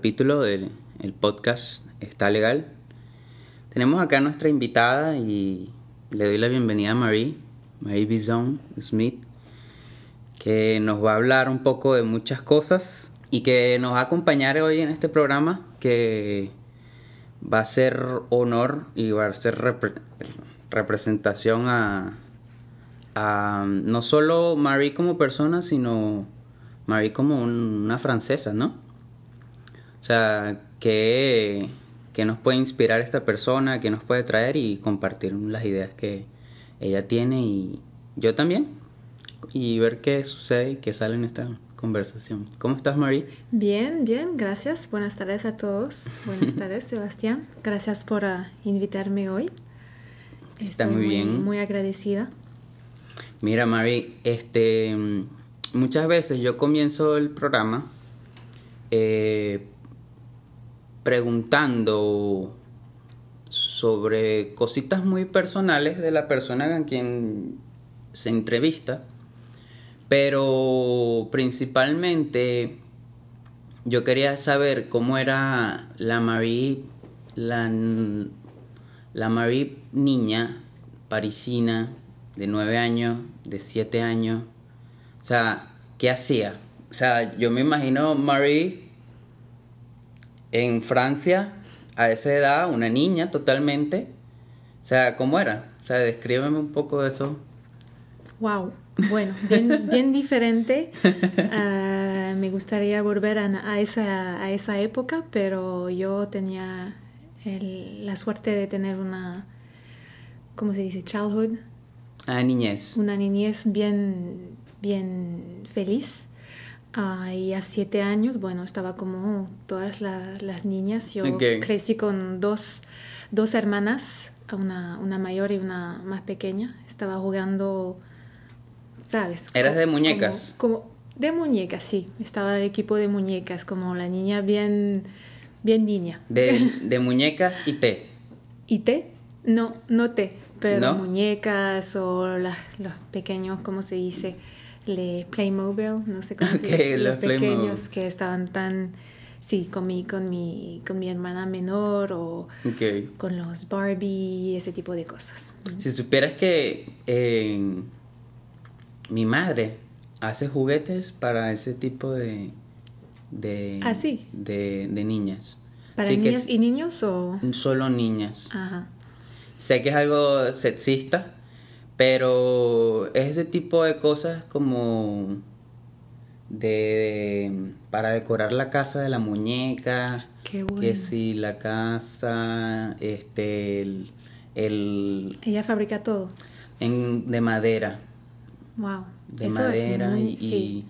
capítulo del el podcast Está Legal. Tenemos acá a nuestra invitada y le doy la bienvenida a Marie, Marie Bison Smith, que nos va a hablar un poco de muchas cosas y que nos va a acompañar hoy en este programa que va a ser honor y va a ser repre- representación a, a no solo Marie como persona, sino Marie como un- una francesa, ¿no? O sea, que, que nos puede inspirar esta persona, que nos puede traer y compartir las ideas que ella tiene y yo también. Y ver qué sucede y qué sale en esta conversación. ¿Cómo estás, Marie? Bien, bien, gracias. Buenas tardes a todos. Buenas tardes, Sebastián. Gracias por ah, invitarme hoy. Está Estoy muy bien. Muy agradecida. Mira, Mary, este, mm, muchas veces yo comienzo el programa eh, preguntando sobre cositas muy personales de la persona a quien se entrevista, pero principalmente yo quería saber cómo era la Marie, la, la Marie niña parisina de nueve años, de siete años. O sea, ¿qué hacía? O sea, yo me imagino Marie en Francia a esa edad, una niña totalmente. O sea, ¿cómo era? O sea, descríbeme un poco de eso. Wow. Bueno, bien, bien diferente. Ah, me gustaría volver a, a esa, a esa época, pero yo tenía el- la suerte de tener una, ¿cómo se dice? Childhood, Ah, niñez. una niñez bien, bien feliz. Ah, y a siete años, bueno, estaba como todas la- las niñas. Yo Ok. crecí con dos, dos hermanas, una, una mayor y una más pequeña. Estaba jugando, ¿sabes? ¿Eras de muñecas? Como, como- de muñecas, sí. Estaba el equipo de muñecas, como la niña bien, bien niña. De, de muñecas y té. ¿Y té? No, no té, pero ¿No? muñecas o las- los pequeños, ¿cómo se dice? Le Playmobil, no sé cómo se los Los pequeños Playmobil. que estaban tan, sí, con mi, con mi, con mi hermana menor o con los Barbie, ese tipo de cosas. Si supieras que eh, mi madre hace juguetes para ese tipo de de Ah, sí. de, de niñas. ¿Para que es y niños o...? solo niñas. Ajá. Sé que es algo sexista, pero es ese tipo de cosas como de, para decorar la casa de la muñeca, Qué bueno. que si la casa, este, el, el Ella fabrica todo. en, de madera, Wow. de Eso madera muy- y, sí.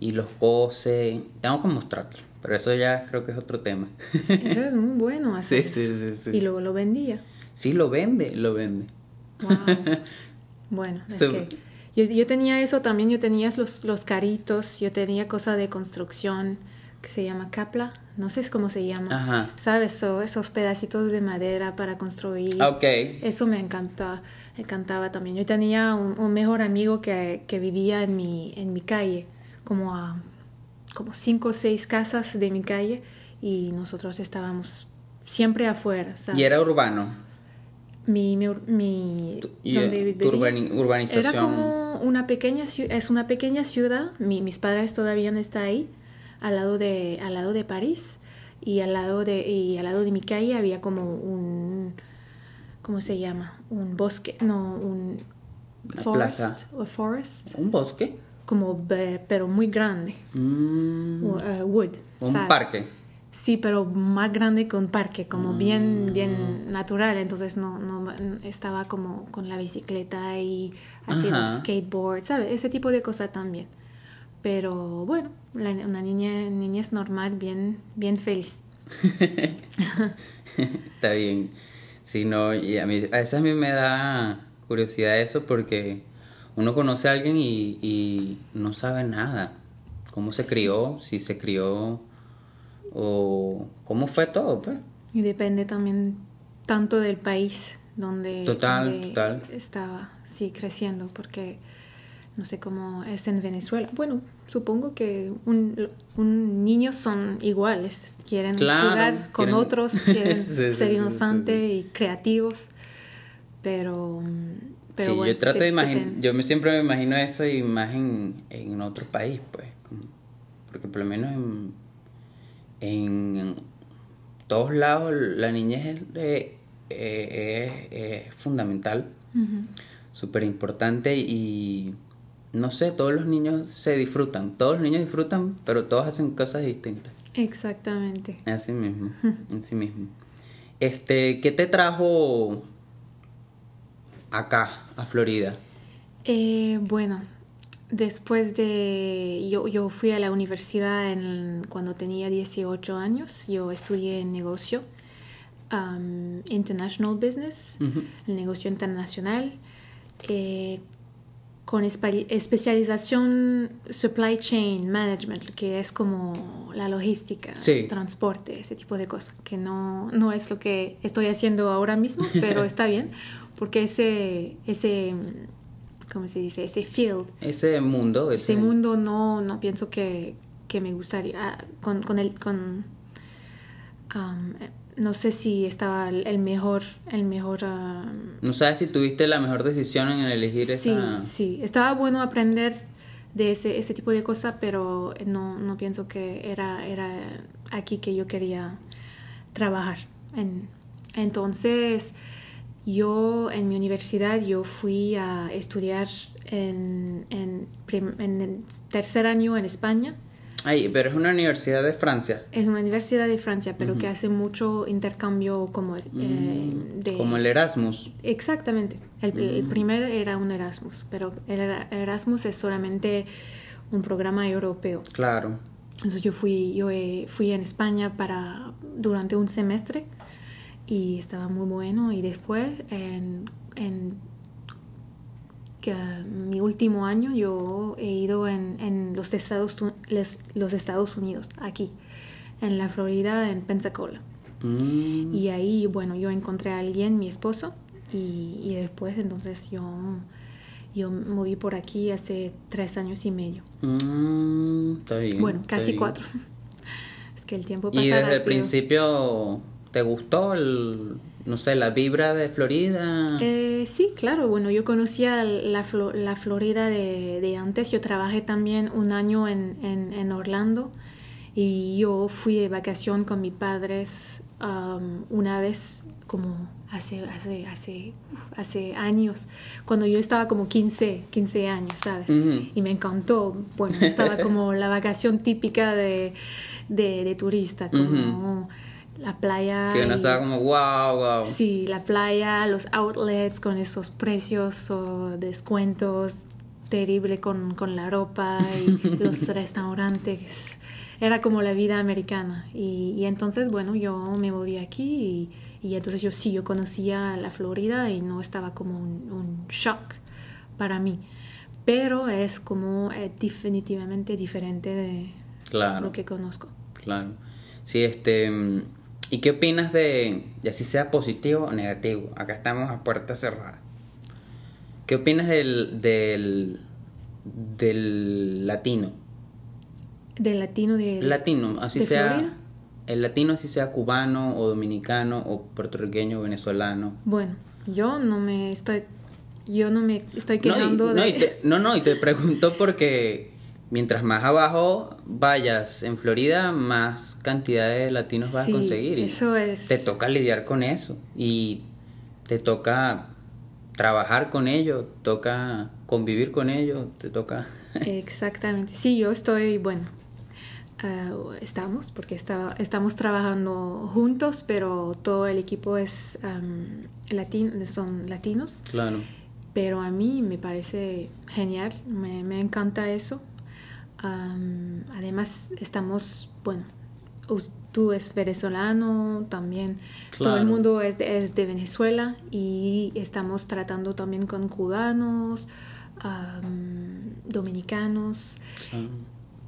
y, y los cose. Tengo que mostrarte, pero eso ya creo que es otro tema. Eso es muy bueno hacer Sí, sí, sí, sí. Y luego lo vendía. sí, lo vende, lo vende. Wow. Bueno, es So- que yo, yo tenía eso también, yo tenía los, los caritos, yo tenía cosa de construcción que se llama capla, no sé cómo se llama. Ajá. ¿Sabes? So, esos pedacitos de madera para construir. Ok. Eso me encanta, me encantaba también. Yo tenía un, un mejor amigo que, que vivía en mi, en mi calle, como a como cinco o seis casas de mi calle, y nosotros estábamos siempre afuera. ¿sabes? Y era urbano. Mi, mi, mi- Y donde eh, urbani- urbanización. era como una pequeña es una pequeña ciudad mi- mis padres todavía no están ahí al lado de al lado de París y al lado de y al lado de mi calle había como un cómo se llama un bosque no un forest plaza. forest ¿Un bosque? como pero muy grande Mm, eh, wood un ¿sabes? parque. Sí, pero más grande que un parque, como bien, Ah. bien natural. Entonces no, no estaba como con la bicicleta y haciendo Ajá. skateboard, ¿sabes? Ese tipo de cosas también. Pero bueno, la- una niña, niña es normal, bien, bien feliz. Está bien. Sí, no, y a, mí, a veces a mí me da curiosidad eso porque uno conoce a alguien y, y no sabe nada. Cómo se crió, si se crió o cómo fue todo, pues. Y depende también tanto del país donde, Total, donde total. estaba, sí, creciendo, porque no sé cómo es en Venezuela. Bueno, supongo que un, un niños son iguales, quieren jugar con otros, quieren ser inocentes y creativos, pero... pero sí, yo trato de imaginar, yo me, siempre me imagino y más en, en otro país, pues, porque por lo menos en, en todos lados la niñez es, es, fundamental, súper importante y no sé, todos los niños se disfrutan, todos los niños disfrutan, pero todos hacen cosas distintas. Exactamente. Así mismo, así mismo. Este, ¿qué te trajo acá, a Florida? Eh, bueno, después de... Yo, yo fui a la universidad en, cuando tenía 18 años, yo estudié en negocio, um, International Business, el negocio internacional. Eh, con especialización supply chain management, que es como la logística, el transporte, ese tipo de cosas, que no, no es lo que estoy haciendo ahora mismo, pero está bien, porque ese, ese, ¿cómo se dice? Ese field. Ese mundo. Ese, mundo no, no pienso que, que me gustaría, ah, con, con el, con, um, no sé si estaba el mejor, el mejor... No sabes si tuviste la mejor decisión en elegir esa... Sí, sí, estaba bueno aprender de ese, ese tipo de cosas, pero no, no pienso que era, era aquí que yo quería trabajar. En, entonces, yo en mi universidad, yo fui a estudiar en, en, en el tercer año en España Ay, pero es una universidad de Francia. Es una universidad de Francia, pero que hace mucho intercambio como eh, mm, de... Como el Erasmus. Exactamente. El, el, mm. primer era un Erasmus, pero el Erasmus es solamente un programa europeo. Claro. Entonces yo fui, yo eh, fui en España para durante un semestre y estaba muy bueno y después en, en que mi último año yo he ido en, en los, Estados, los Estados Unidos, aquí, en la Florida, en Pensacola. Mm. Y ahí, bueno, yo encontré a alguien, mi esposo, y, y, después entonces yo, yo moví por aquí hace tres años y medio. Mm, está bien. Bueno, casi cuatro. es que el tiempo pasa. ¿Y desde el principio te gustó el no sé, la vibra de Florida? Eh, sí, claro. Bueno, yo conocía la, la Florida de, de, antes. Yo trabajé también un año en, en, en, Orlando y yo fui de vacación con mis padres um, una vez como hace, hace, hace, hace años, cuando yo estaba como 15, 15 años, ¿sabes? Y me encantó. Bueno, estaba como la vacación típica de, de, de turista, como la playa. Que uno estaba como wow, wow. Sí, la playa, los outlets con esos precios o descuentos terrible con, con la ropa y los restaurantes. Era como la vida americana. Y, y, entonces, bueno, yo me moví aquí y, y, entonces yo sí, yo conocía la Florida y no estaba como un, un shock para mí. Pero es como eh, definitivamente diferente de lo que conozco. Claro. Sí, este ¿Y qué opinas de, ya si sea positivo o negativo? Acá estamos a puerta cerrada. ¿Qué opinas del, del, del latino? ¿Del latino de Latino, así sea... El latino, así sea cubano o dominicano o puertorriqueño o venezolano. Bueno, yo no me estoy... Yo no me estoy quejando no, de... no, no, y te pregunto porque mientras más abajo vayas en Florida, más cantidad de latinos vas a conseguir. Y eso es. Te toca lidiar con eso y te toca trabajar con ellos, toca convivir con ellos, te toca. Exactamente. Sí, yo estoy, bueno, ah, estamos, porque está, estamos trabajando juntos, pero todo el equipo es latino, son latinos. Claro. Pero a mí me parece genial, me, me encanta eso además, estamos, bueno, tú es venezolano, también todo el mundo es de, es de, Venezuela y estamos tratando también con cubanos, dominicanos.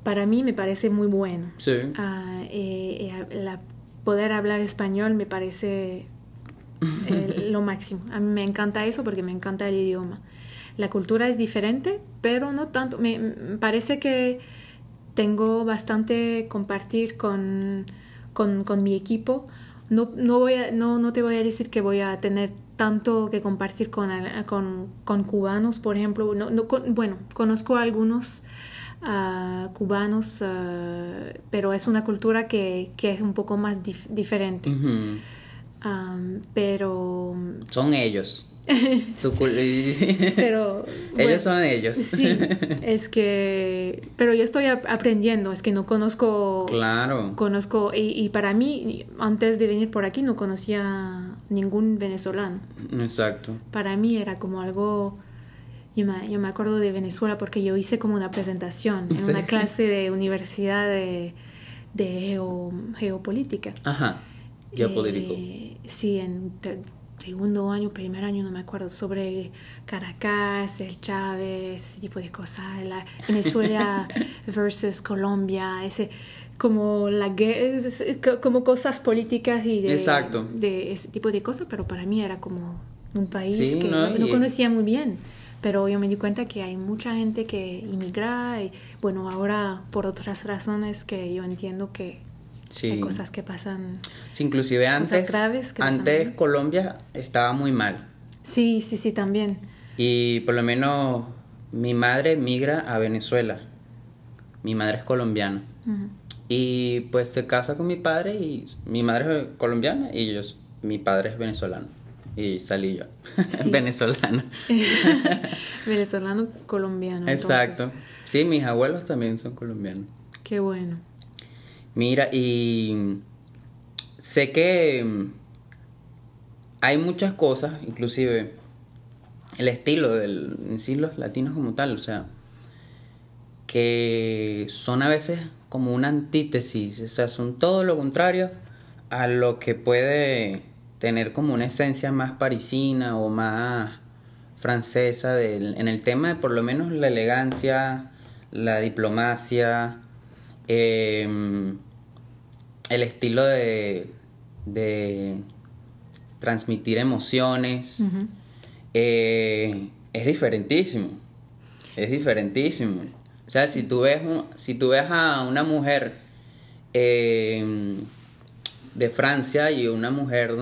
Para mí me parece muy bueno. Sí. Ah, eh, eh, la, poder hablar español me parece lo máximo. A mí me encanta eso porque me encanta el idioma. La cultura es diferente, pero no tanto. Me, parece que tengo bastante compartir con, con, mi equipo. No, no, voy a, no, no te voy a decir que voy a tener tanto que compartir con, con, con cubanos, por ejemplo. No, no, bueno, conozco a algunos uh, cubanos, uh, pero es una cultura que, que, es un poco más dif diferente. um, pero... Son ellos. pero ellos son ellos. sí, es que, pero yo estoy aprendiendo, es que no conozco. Claro. Conozco y, y, para mí antes de venir por aquí no conocía ningún venezolano. Exacto. Para mí era como algo. Yo me, yo me acuerdo de Venezuela porque yo hice como una presentación en una clase de universidad de, de geopolítica. Ajá. Geopolítico. Eh, sí, en segundo año, primer año, no me acuerdo, sobre Caracas, el Chávez, ese tipo de cosas, la Venezuela versus Colombia, ese como la como cosas políticas y de, Exacto. de ese tipo de cosas, pero para mí era como un país que no, conocía muy bien. Pero yo me di cuenta que hay mucha gente que inmigra y bueno, ahora por otras razones que yo entiendo que hay cosas que pasan. Sí, inclusive antes, graves antes Colombia estaba muy mal. Sí, sí, sí, también. Y por lo menos mi madre migra a Venezuela. Mi madre es colombiana. Y pues se casa con mi padre y mi madre es colombiana y ellos, mi padre es venezolano. Y salí yo, venezolano. venezolano colombiano. Exacto. Sí, mis abuelos también son colombianos. Qué bueno. Mira, y sé que hay muchas cosas, inclusive el estilo del, en sí los latinos como tal, o sea, que son a veces como una antítesis, o sea, son todo lo contrario a lo que puede tener como una esencia más parisina o más francesa en el tema de por lo menos la elegancia, la diplomacia, eh, el estilo de, de transmitir emociones eh, es diferentísimo. Es diferentísimo. O sea, si tú ves, si tú ves a una mujer eh, de Francia y una mujer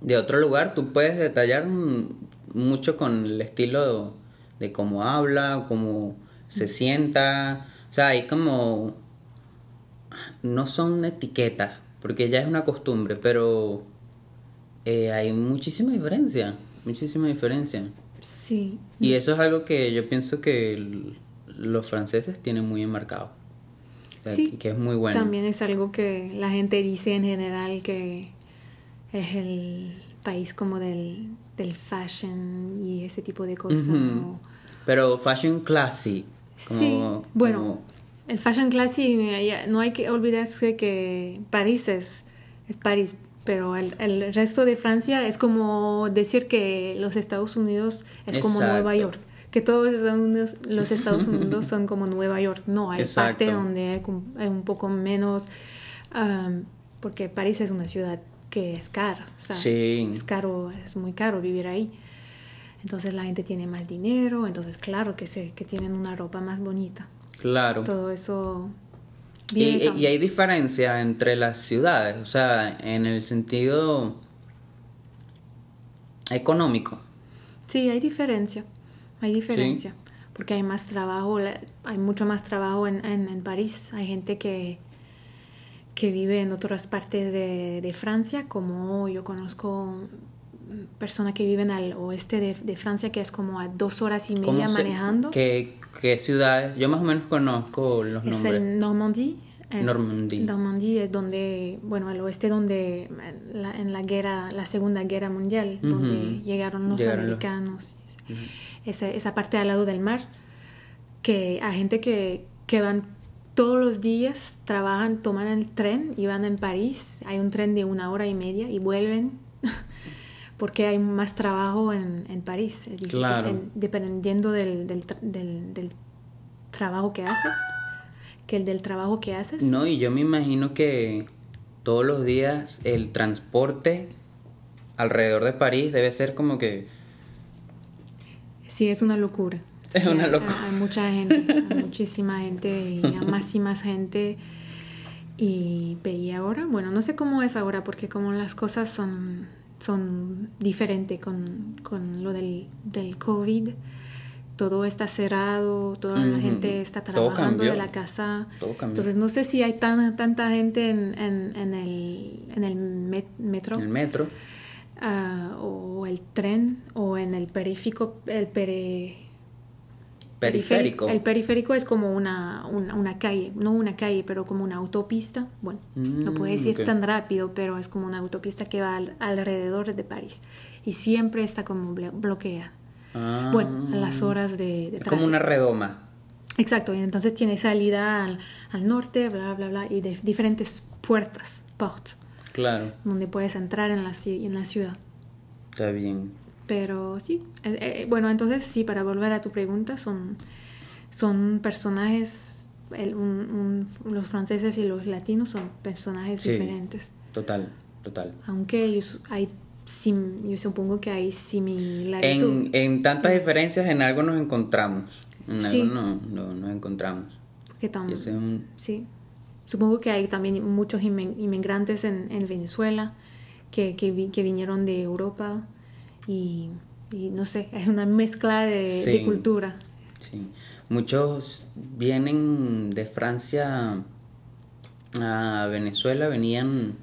de otro lugar, tú puedes detallar mucho con el estilo de cómo habla, cómo se sienta. O sea, hay como no son etiquetas, porque ya es una costumbre, pero eh, hay muchísima diferencia, muchísima diferencia. Sí. Y eso es algo que yo pienso que los franceses tienen muy enmarcado. sí. Que es muy bueno. También es algo que la gente dice en general que es el país como del, del fashion y ese tipo de cosas. Pero fashion classy. Sí, bueno, el fashion classy, no hay que olvidarse que París es, es París, pero el, el, resto de Francia es como decir que los Estados Unidos es como Nueva York. Que todos los Estados Unidos son como Nueva York. No, hay parte donde hay, un poco menos, porque París es una ciudad que es cara. O sea, Es caro, es muy caro vivir ahí. Entonces la gente tiene más dinero, entonces claro que, se, que tienen una ropa más bonita. Claro. Todo eso. Y, y, hay diferencia entre las ciudades, o sea, en el sentido económico. Sí, hay diferencia. Hay diferencia. Porque hay más trabajo, hay mucho más trabajo en, en, París. Hay gente que, que vive en otras partes de, de Francia, como yo conozco personas que viven al oeste de, de, Francia, que es como a dos horas y media manejando. ¿Qué, ¿Qué, ciudades? Yo más o menos conozco los nombres. Es el Normandie. Es Normandie. Normandie es donde, bueno, al oeste donde, en la guerra, la Segunda Guerra Mundial, donde llegaron los americanos. esa, esa parte al lado del mar, que hay gente que, que van todos los días, trabajan, toman el tren y van en París. Hay un tren de una hora y media y vuelven porque hay más trabajo en, en París. Es difícil, dependiendo del, del, del, trabajo que haces, que el del trabajo que haces. No, y yo me imagino que todos los días el transporte alrededor de París debe ser como que... Sí, es una locura. Es Sí, una locura. Hay, mucha gente, hay muchísima gente y hay más y más gente. Y, y ahora, bueno, no sé cómo es ahora porque como las cosas son, son diferentes con, con lo del, del COVID. Todo está cerrado, toda la gente está trabajando de la casa. Entonces no sé si hay tan, tanta gente en, en, en el, en el met- metro el metro. ah, o el tren o en el periférico, el pere, Periférico. El periférico es como una, una, una calle, no una calle, pero como una autopista. Bueno, no Mm, puedes ir ok. tan rápido, pero es como una autopista que va al- alrededor de París. Y siempre está como blo- bloqueada. Ah. Bueno, a las horas de, de Es como una redoma. Exacto, y entonces tiene salida al, al norte, bla, bla, bla, y de diferentes puertas, portes, Claro. donde puedes entrar en la, en la ciudad. Está bien. Pero sí, eh, eh, bueno, entonces sí, para volver a tu pregunta, son, son personajes, el- un- un- los franceses y los latinos son personajes Sí. diferentes. Total, total. Aunque hay, sim- yo supongo que hay similaritud. En, en tantas diferencias en algo nos encontramos. En Sí. algo no, no- nos encontramos. Porque tam- Y ese es un- sí. Supongo que hay también muchos inmigrantes en, en Venezuela que, que, vi- que vinieron de Europa y, y no sé, es una mezcla de, cultura. Sí. Muchos vienen de Francia a Venezuela, venían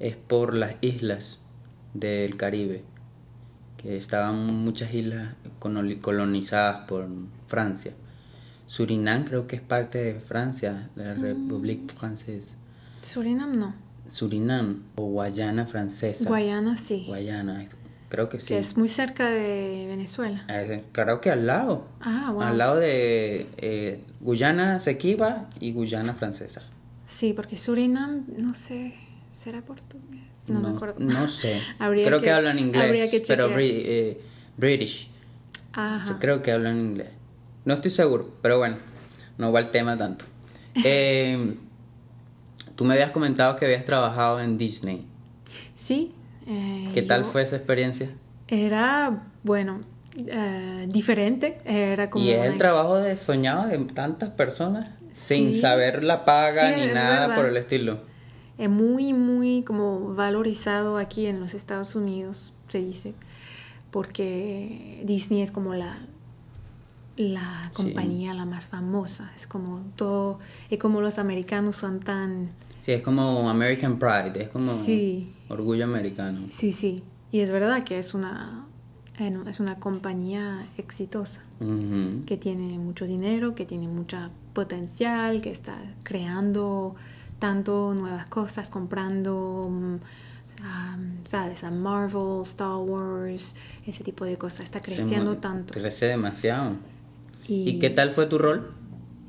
es por las islas del Caribe, que estaban muchas islas coloni- colonizadas por Francia. Surinam creo que es parte de Francia, de la República Francesa. Surinam no. Surinam o Guayana francesa. Guayana sí. Guayana, creo que sí. Que es muy cerca de Venezuela. Eh, creo que al lado. Ah, wow. Al lado de eh, Guyana Sequiba y Guyana Francesa. Sí, porque Surinam, no sé, ¿será portugués? No, me acuerdo. no sé. Creo que- que, hablan inglés, que pero eh, British. Ajá. Sí, creo que hablan inglés. No estoy seguro, pero bueno, no va el tema tanto. Eh, tú me habías comentado que habías trabajado en Disney. Sí. Eh, ¿Qué tal fue esa experiencia? Era, bueno, eh, diferente. Era como... y es el trabajo de soñado de tantas personas sin saber la paga Sí, ni es nada verdad. por el estilo. es muy, muy como valorizado aquí en los Estados Unidos, se dice, porque Disney es como la, la Sí. compañía la más famosa, es como todo, y como los americanos son tan, Sí, es como American Pride, es como Sí. orgullo americano. sí, sí, y es verdad que es una, es una compañía exitosa. Que tiene mucho dinero, que tiene mucha potencial, que está creando tanto nuevas cosas, comprando, mm, sabes, a Marvel, Star Wars, ese tipo de cosas. Está creciendo tanto. Crece demasiado. Y, ¿Y qué tal fue tu rol?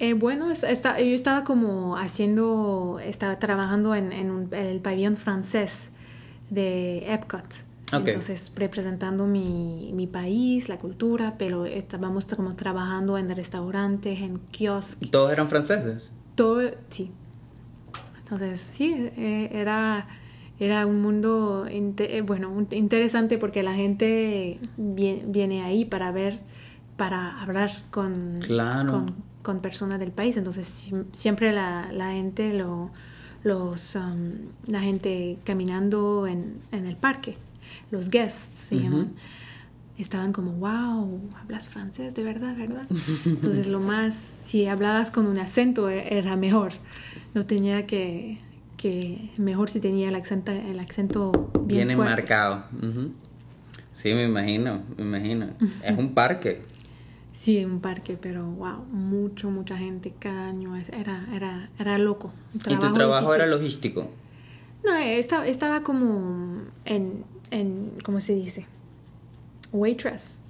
Eh, bueno, está- yo estaba como haciendo, estaba trabajando en, en un- el pabellón francés de Epcot. Entonces, representando mi, mi país, la cultura, pero estábamos como trabajando en restaurantes, en kioscos, ¿Y todos eran franceses? todo, sí. Entonces, sí, eh, era, era un mundo, eh, bueno, interesante porque la gente vie- viene ahí para ver, para hablar con, Claro. con, con personas del país. Entonces, siempre la, la gente, lo, los, um, la gente caminando en, en el parque, los guests se llaman estaban como, wow, hablas francés, de verdad, ¿verdad? Entonces lo más, si hablabas con un acento e- era mejor. No tenía que, que mejor si tenía el acento, el acento bien Bien fuerte. enmarcado. Ujú. Sí, me imagino, me imagino. Es un parque. Sí, un parque, pero wow, mucho, mucha gente cada año. Era, era, era loco. y tu trabajo difícil. era logístico. No, estaba, estaba como en, en, ¿cómo se dice? Waitress.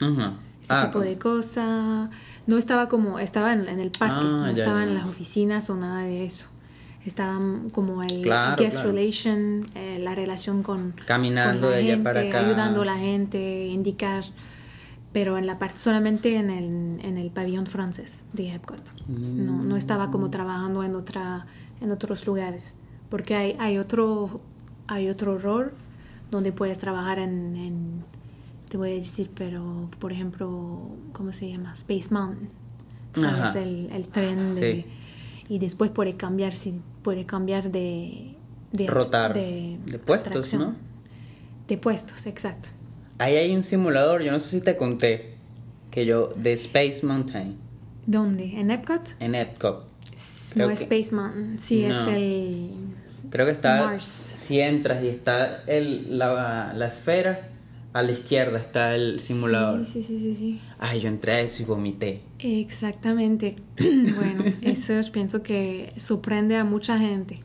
Ajá. ese Ah, tipo de cosa. No estaba como, estaba en, en el parque, Ah, no ya, estaba ya. en las oficinas o nada de eso. Estaba como el Claro, guest claro. relation, eh, la relación con, Caminando con la de allá gente, para acá. ayudando a la gente, indicar, pero en la parte solamente en el, en el pabellón francés de Epcot. No, no estaba como trabajando en otra, en otros lugares, porque hay, hay otro, hay otro rol donde puedes trabajar en, en, te voy a decir, pero por ejemplo, ¿cómo se llama? Space Mountain. ¿Sabes? El, el, tren de... Y después puede cambiar, si puede cambiar de... de Rotar. De, de puestos, ¿no? De puestos, exacto. Ahí hay un simulador, yo no sé si te conté, que yo, de Space Mountain. ¿Dónde? ¿En Epcot? En Epcot. no es Space Mountain, sí es el... Creo que está... Si entras y está el, la, la esfera, a la izquierda está el simulador. Sí, sí, sí, sí, Ay, yo entré a eso y vomité. Exactamente. bueno, eso pienso que sorprende a mucha gente.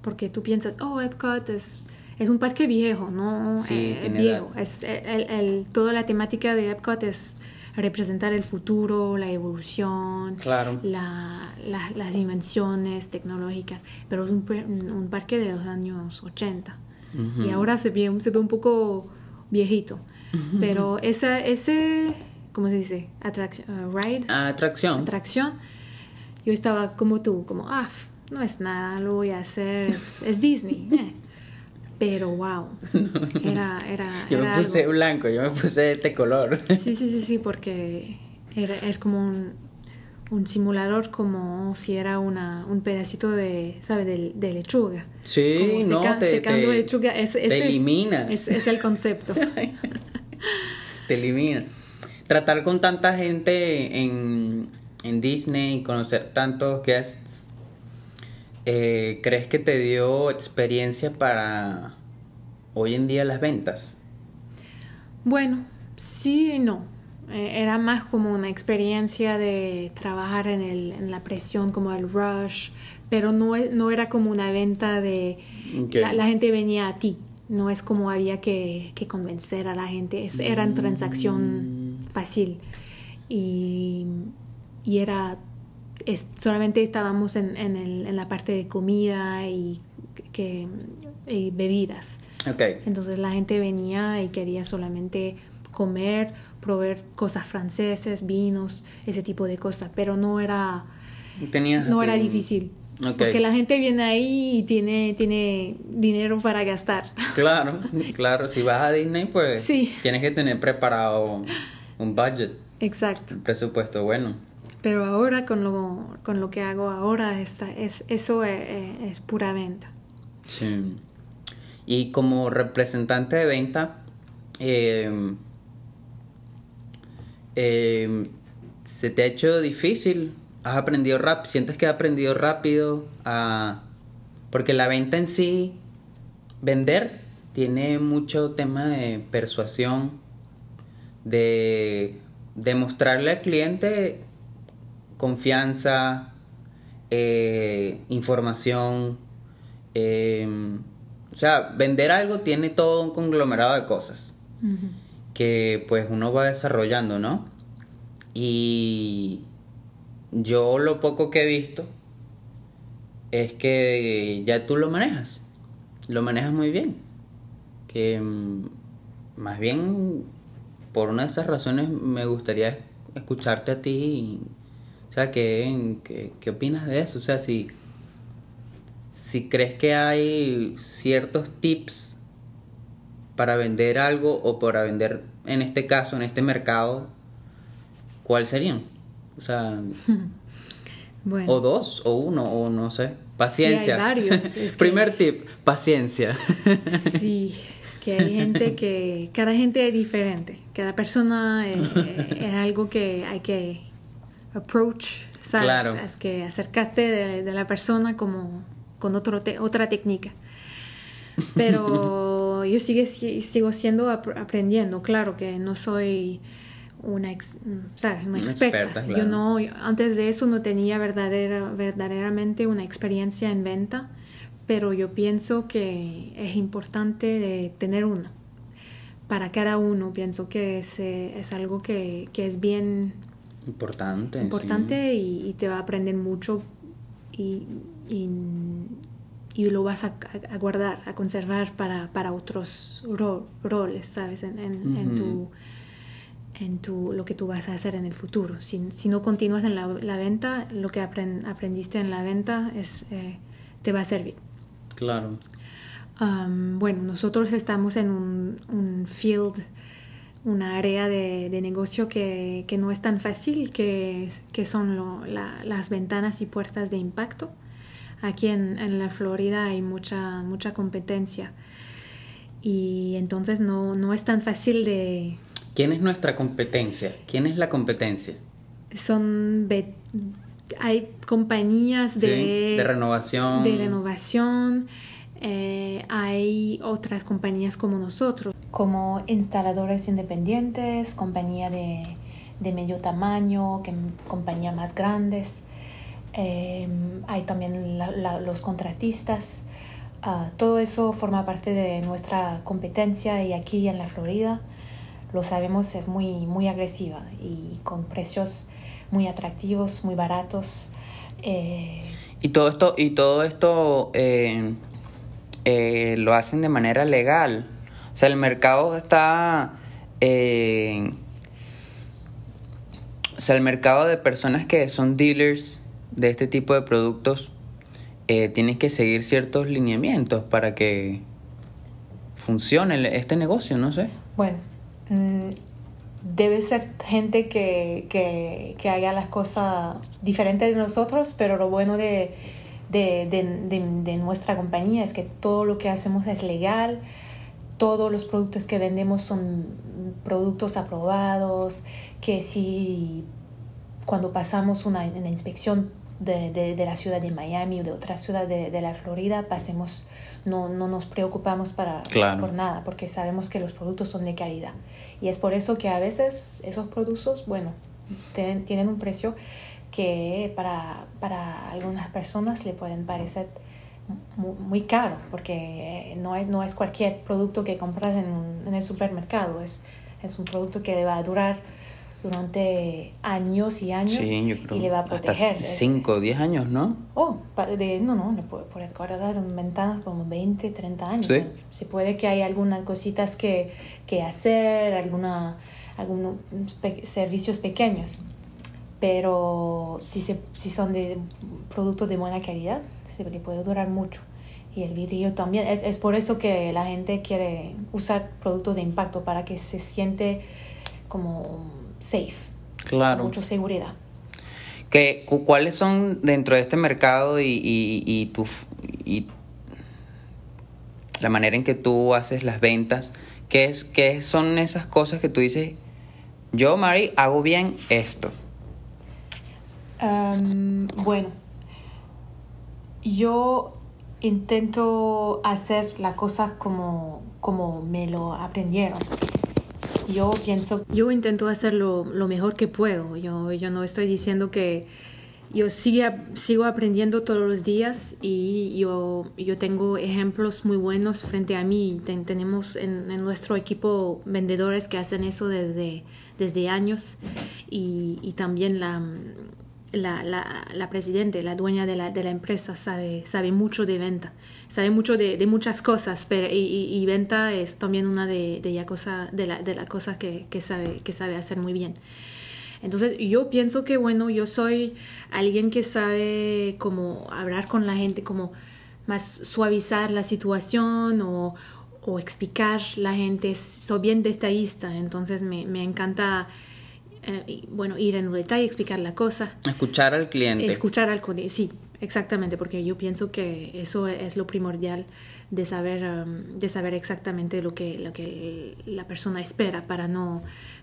Porque tú piensas, oh, Epcot es, es un parque viejo, ¿no? Sí, eh, viejo. Es, el, el, toda la temática de Epcot es representar el futuro, la evolución, claro. la, la, las dimensiones tecnológicas, pero es un, un parque de los años 80 uh -huh. y ahora se ve, se ve un poco viejito, uh -huh. pero esa, ese, ¿cómo se dice? Atracción, uh, ride. Atracción. Atracción. Yo estaba como tú, como, ah, no es nada, lo voy a hacer, es, es Disney. Eh pero wow, era, era, yo era me puse algo. blanco, yo me puse de este color. Sí, sí, sí, sí, porque era, es como un, un, simulador como si era una, un pedacito de, ¿sabes? De, de lechuga. Sí, como no, seca, te, secando te, lechuga. Es, te es elimina. Es, es, el concepto. te elimina. Tratar con tanta gente en, en Disney, conocer tantos guests eh, ¿crees que te dio experiencia para hoy en día las ventas? Bueno, sí y no. Eh, era más como una experiencia de trabajar en, el, en la presión, como el rush, pero no, no era como una venta de Okay. la, la, gente venía a ti. No es como había que, que convencer a la gente, es, era en transacción fácil. Y, y era es, solamente estábamos en, en, el, en, la parte de comida y, que, y bebidas. Okay. Entonces la gente venía y quería solamente comer, probar cosas franceses, vinos, ese tipo de cosas, pero no era, Tenías no así... era difícil. Okay. Porque la gente viene ahí y tiene, tiene dinero para gastar. Claro, claro. Si vas a Disney, pues sí. tienes que tener preparado un budget. Exacto. Un presupuesto bueno. Pero ahora con lo, con lo que hago ahora, está, es, eso es, es, pura venta. Sí. Y como representante de venta, eh, eh, ¿se te ha hecho difícil? ¿Has aprendido rápido? ¿Sientes que has aprendido rápido? A... Porque la venta en sí, vender, tiene mucho tema de persuasión, de demostrarle al cliente confianza, eh, información. Eh, o sea, vender algo tiene todo un conglomerado de cosas uh -huh. que pues uno va desarrollando, ¿no? Y yo lo poco que he visto es que ya tú lo manejas, lo manejas muy bien. Que mm, más bien por una de esas razones me gustaría escucharte a ti. Y, o sea, ¿qué, qué, qué opinas de eso? O sea, si, si crees que hay ciertos tips para vender algo o para vender, en este caso, en este mercado, ¿cuáles serían? O sea, bueno. o dos, o uno, o no sé. Paciencia. Sí, hay varios. Es Primer tip, paciencia. Sí, es que hay gente que, cada gente es diferente. Cada persona es, es algo que hay que approach, ¿sabes? Claro. Es que acercarte de, de, la persona como con otro te, otra técnica. Pero yo sigue, sigo siendo aprendiendo, claro que no soy una, ex, ¿sabes? una experta. experta claro. Yo no, yo, antes de eso no tenía verdadera, verdaderamente una experiencia en venta, pero yo pienso que es importante de tener una. Para cada uno, pienso que es, es algo que, que es bien importante, importante sí. y, y, te va a aprender mucho y, y, y lo vas a, a, guardar, a conservar para, para otros ro roles, ¿sabes? En, en, uh -huh. en tu en tu, lo que tú vas a hacer en el futuro. Si, si no continúas en la, la, venta, lo que aprend, aprendiste en la venta es, eh, te va a servir. Claro. Um, bueno, nosotros estamos en un, un field, una área de, de negocio que, que, no es tan fácil, que, que son lo, la, las ventanas y puertas de impacto. Aquí en, en, la Florida hay mucha, mucha competencia y entonces no, no es tan fácil de... ¿Quién es nuestra competencia? ¿Quién es la competencia? Son hay compañías de, sí, de renovación. De renovación. Eh, hay otras compañías como nosotros, como instaladores independientes, compañía de, de medio tamaño, que, compañías más grandes. Eh, hay también la, la, los contratistas. Uh, todo eso forma parte de nuestra competencia y aquí en la Florida lo sabemos es muy muy agresiva y con precios muy atractivos, muy baratos. Eh... Y todo esto y todo esto eh, eh, lo hacen de manera legal. O sea, el mercado está eh, o sea, el mercado de personas que son dealers de este tipo de productos eh, tienes que seguir ciertos lineamientos para que funcione este negocio, no sé. Bueno, mmm, debe ser gente que, que, que, haga las cosas diferentes de nosotros, pero lo bueno de, de, de, de, nuestra compañía es que todo lo que hacemos es legal, todos los productos que vendemos son productos aprobados, que si cuando pasamos una, una inspección de, de, de, la ciudad de Miami o de otra ciudad de, de la Florida, pasemos, no, no nos preocupamos para, claro. por nada, porque sabemos que los productos son de calidad. Y es por eso que a veces esos productos, bueno, tienen un precio que para, para algunas personas le pueden parecer muy, muy caro, porque no es, no es cualquier producto que compras en, en el supermercado, es, es un producto que va a durar durante años y años sí, yo creo y le va a proteger. 5 o 10 años, ¿no? Oh, de, no, no, puedes guardar en ventanas como 20, 30 años. Sí. Se puede que hay algunas cositas que, que hacer, alguna, algunos pe servicios pequeños, pero si, se, si son de productos de buena calidad, se le puede durar mucho. Y el vidrio también. Es, es por eso que la gente quiere usar productos de impacto para que se siente como safe. Claro. Mucha seguridad. ¿Qué, ¿Cuáles son dentro de este mercado y, y, y, tu, y la manera en que tú haces las ventas? ¿Qué, es, ¿Qué son esas cosas que tú dices, yo, Mari, hago bien esto? Um, bueno, yo intento hacer las cosas como, como me lo aprendieron yo pienso, yo intento hacer lo, lo, mejor que puedo. Yo, yo no estoy diciendo que yo siga, sigo aprendiendo todos los días y yo, yo tengo ejemplos muy buenos frente a mí. Ten, tenemos en, en, nuestro equipo vendedores que hacen eso desde, desde años y, y también la, la, la, la la dueña de la, de la empresa, sabe, sabe mucho de venta, sabe mucho de, de muchas cosas, pero y, venta es también una de, de, ya cosa, de la, de la cosa que, que, sabe, que sabe hacer muy bien. Entonces yo pienso que, bueno, yo soy alguien que sabe cómo hablar con la gente, como más suavizar la situación o, o explicar la gente, soy bien detallista, entonces me, me encanta eh, bueno, ir en un detalle, explicar la cosa. Escuchar al cliente. Escuchar al cliente, sí, exactamente, porque yo pienso que eso es lo primordial de saber, um, de saber exactamente lo que, lo que la persona espera para no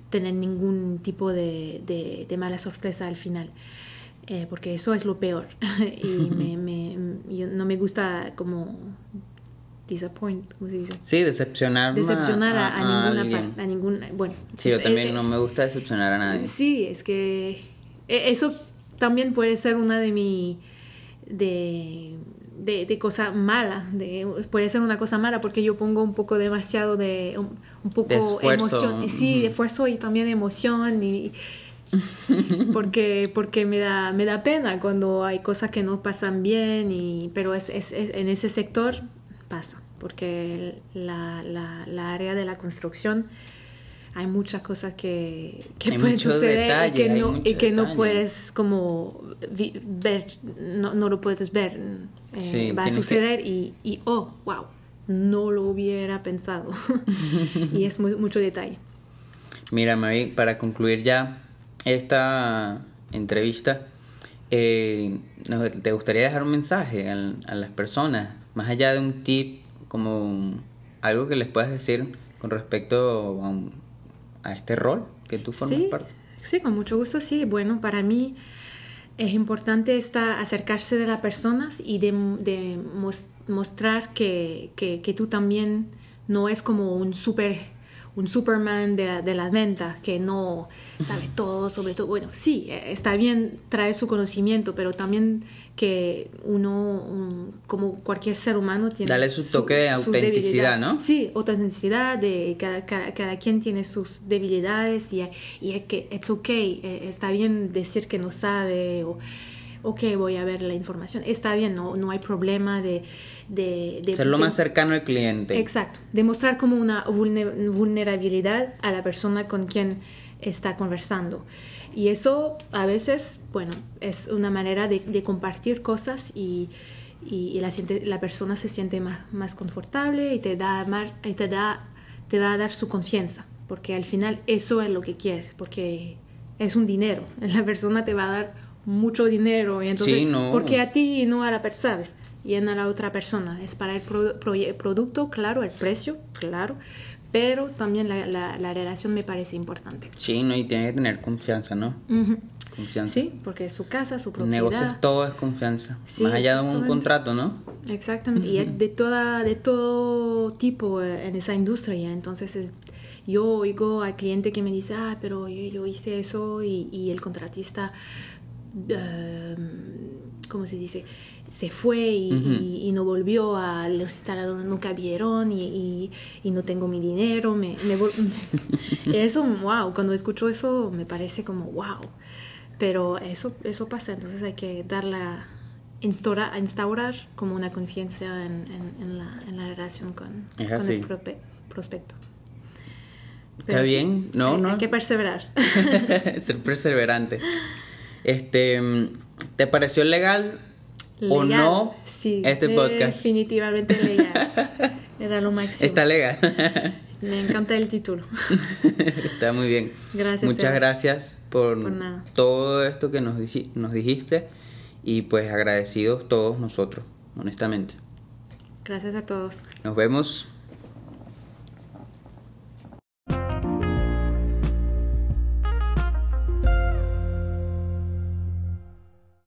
tener ningún tipo de, de, de mala sorpresa al final. Eh, porque eso es lo peor y me, me, yo no me gusta como disappoint, ¿cómo se dice? Sí, decepcionar. Decepcionar a, a, a ninguna parte, a ninguna, bueno. Sí, yo también eh, no me gusta decepcionar a nadie. Sí, es que eso también puede ser una de mi, de, de, de cosa mala, de, puede ser una cosa mala porque yo pongo un poco demasiado de, un, un poco de emoción, sí, uh -huh. de esfuerzo y también emoción y porque porque me da me da pena cuando hay cosas que no pasan bien y pero es, es, es en ese sector pasa, porque la, la, la, área de la construcción hay muchas cosas que, que pueden suceder detalles, y que, no, y que no puedes como vi, ver, no, no, lo puedes ver. Eh, sí, va a suceder que... y, y, oh, wow. no lo hubiera pensado. y es muy, mucho detalle. Mira, Mary, para concluir ya esta entrevista, eh, ¿te gustaría dejar un mensaje a, las personas, más allá de un tip, como algo que les puedas decir con respecto a, este rol que tú formas parte? Sí, con mucho gusto, sí. Bueno, para mí es importante esta, acercarse de las personas y de, de mostrar que, que, que, tú también no es como un super un Superman de, de las ventas que no sabe todo sobre todo. Bueno, sí, eh, está bien traer su conocimiento, pero también que uno, como cualquier ser humano, tiene... Dale su toque de autenticidad, ¿no? Sí, autenticidad, de cada, cada, quien tiene sus debilidades y, y es que it's okay, eh, está bien decir que no sabe o ok, voy a ver la información. Está bien, no, no hay problema de... de, Ser lo más cercano al cliente. Exacto. Demostrar como una vulnerabilidad a la persona con quien está conversando. Y eso a veces, bueno, es una manera de, compartir cosas y, y, la, la, persona se siente más, más confortable y te, da, y te, da, te va a dar su confianza, porque al final eso es lo que quieres, porque es un dinero. La persona te va a dar mucho dinero y entonces porque a ti y no a la persona sabes y a la otra persona. Es para el producto claro el precio claro pero también la, la, relación me parece importante. Sí no y tiene que tener confianza no confianza. Sí porque es su casa su propiedad. Negocios todo es confianza. Más allá de un contrato no exactamente y de toda de todo tipo eh, en esa industria entonces es, yo oigo al cliente que me dice ah pero yo, yo hice eso y, y el contratista Em, ¿cómo se dice? Se fue y, no volvió a los instaladores, nunca vieron y, no tengo mi dinero. Me, eso, wow, cuando escucho eso me parece como wow. Pero eso, eso pasa, entonces hay que darla, instaurar, instaurar como una confianza en, en, la, en la, relación con, con el prospecto. Está bien, no, hay, no. Hay que perseverar. Ser perseverante. Este, ¿Te pareció legal, o no sí, este podcast? Definitivamente legal. Era lo máximo. Está legal. Me encanta el título. Está muy bien. Gracias. Muchas gracias por, todo esto que nos, nos dijiste y pues agradecidos todos nosotros, honestamente. Gracias a todos. Nos vemos